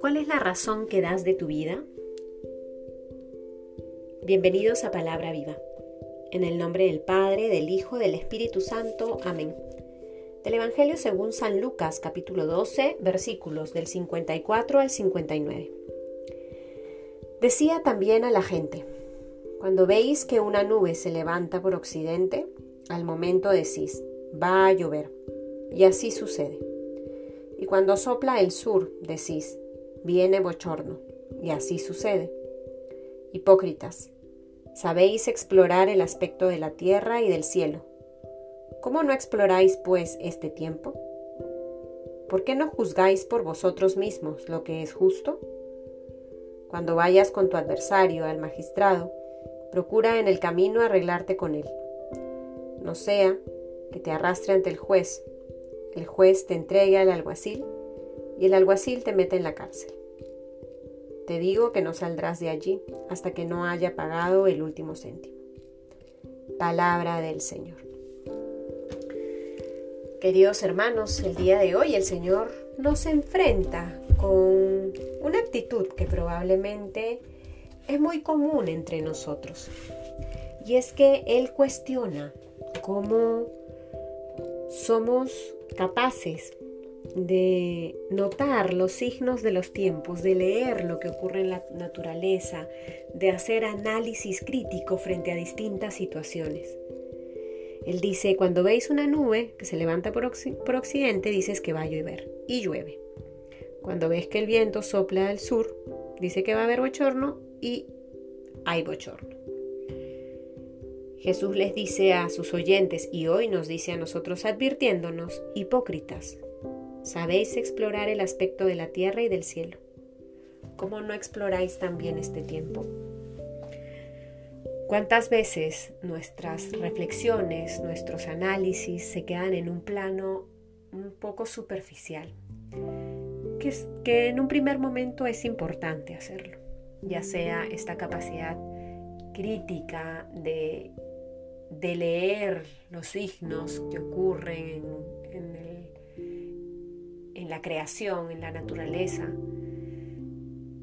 ¿Cuál es la razón que das de tu vida? Bienvenidos a Palabra Viva. En el nombre del Padre, del Hijo, del Espíritu Santo. Amén. Del Evangelio según San Lucas, capítulo 12, versículos del 54 al 59. Decía también a la gente, cuando veis que una nube se levanta por occidente, al momento decís, va a llover. Y así sucede. Y cuando sopla el sur, decís, viene bochorno. Y así sucede. Hipócritas, sabéis explorar el aspecto de la tierra y del cielo. ¿Cómo no exploráis, pues, este tiempo? ¿Por qué no juzgáis por vosotros mismos lo que es justo? Cuando vayas con tu adversario al magistrado, procura en el camino arreglarte con él. No sea que te arrastre ante el juez, el juez te entregue al alguacil y el alguacil te mete en la cárcel. Te digo que no saldrás de allí hasta que no haya pagado el último céntimo. Palabra del Señor. Queridos hermanos, el día de hoy el Señor nos enfrenta con una actitud que probablemente es muy común entre nosotros. Y es que Él cuestiona cómo somos capaces de notar los signos de los tiempos, de leer lo que ocurre en la naturaleza, de hacer análisis crítico frente a distintas situaciones. Él dice, cuando veis una nube que se levanta por, occidente, dices que va a llover y llueve. Cuando ves que el viento sopla al sur, dice que va a haber bochorno y hay bochorno. Jesús les dice a sus oyentes y hoy nos dice a nosotros advirtiéndonos, hipócritas, sabéis explorar el aspecto de la tierra y del cielo. ¿Cómo no exploráis también este tiempo? ¿Cuántas veces nuestras reflexiones, nuestros análisis se quedan en un plano un poco superficial? Que, que en un primer momento es importante hacerlo, ya sea esta capacidad crítica de, de leer los signos que ocurren en, la creación, en la naturaleza,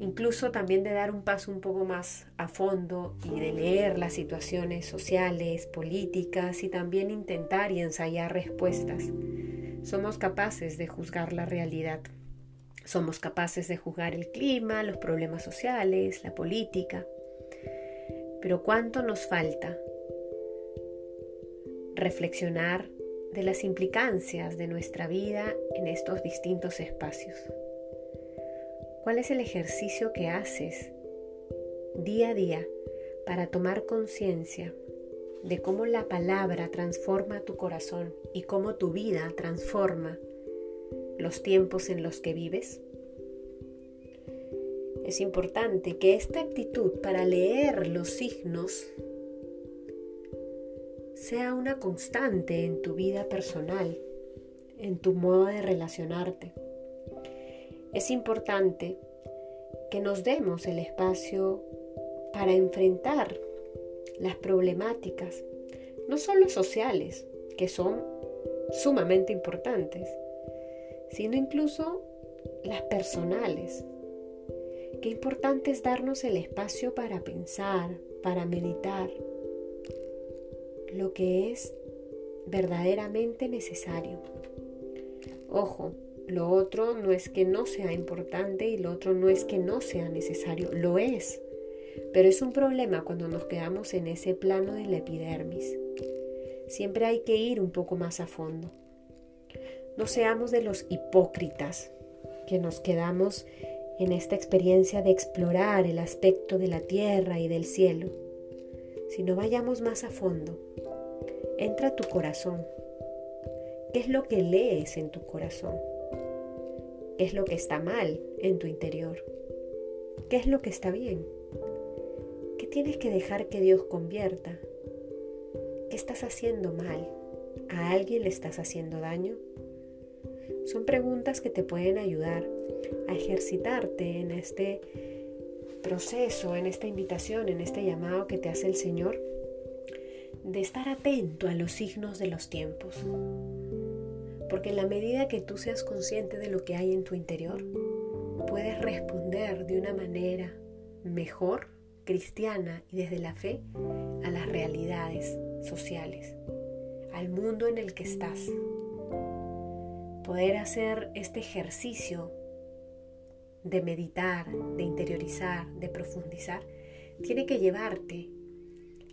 incluso también de dar un paso un poco más a fondo y de leer las situaciones sociales, políticas y también intentar y ensayar respuestas. Somos capaces de juzgar la realidad. Somos capaces de juzgar el clima, los problemas sociales, la política. Pero ¿cuánto nos falta reflexionar de las implicancias de nuestra vida en estos distintos espacios? ¿Cuál es el ejercicio que haces día a día para tomar conciencia de cómo la palabra transforma tu corazón y cómo tu vida transforma los tiempos en los que vives? Es importante que esta actitud para leer los signos sea una constante en tu vida personal, en tu modo de relacionarte. Es importante que nos demos el espacio para enfrentar las problemáticas, no solo sociales, que son sumamente importantes, sino incluso las personales. Qué importante es darnos el espacio para pensar, para meditar lo que es verdaderamente necesario. Ojo, lo otro no es que no sea importante y lo otro no es que no sea necesario, lo es. Pero es un problema cuando nos quedamos en ese plano de la epidermis. Siempre hay que ir un poco más a fondo. No seamos de los hipócritas que nos quedamos en esta experiencia de explorar el aspecto de la tierra y del cielo, sino vayamos más a fondo. Entra a tu corazón. ¿Qué es lo que lees en tu corazón? ¿Qué es lo que está mal en tu interior? ¿Qué es lo que está bien? ¿Qué tienes que dejar que Dios convierta? ¿Qué estás haciendo mal? ¿A alguien le estás haciendo daño? Son preguntas que te pueden ayudar a ejercitarte en este proceso, en esta invitación, en este llamado que te hace el Señor de estar atento a los signos de los tiempos. Porque en la medida que tú seas consciente de lo que hay en tu interior, puedes responder de una manera mejor, cristiana y desde la fe, a las realidades sociales, al mundo en el que estás. Poder hacer este ejercicio de meditar, de interiorizar, de profundizar, tiene que llevarte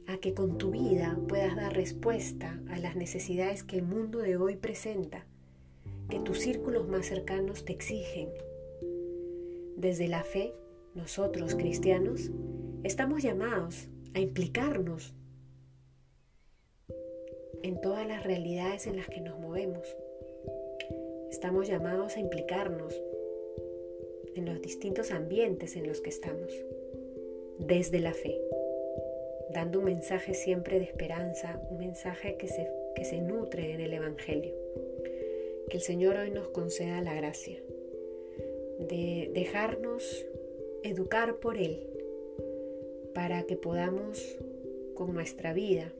a que con tu vida puedas dar respuesta a las necesidades que el mundo de hoy presenta, que tus círculos más cercanos te exigen. Desde la fe, nosotros cristianos estamos llamados a implicarnos en todas las realidades en las que nos movemos. Estamos llamados a implicarnos en los distintos ambientes en los que estamos, desde la fe, dando un mensaje siempre de esperanza, un mensaje que se, que se nutre en el Evangelio. Que el Señor hoy nos conceda la gracia de dejarnos educar por Él para que podamos con nuestra vida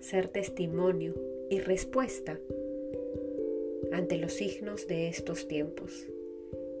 ser testimonio y respuesta ante los signos de estos tiempos.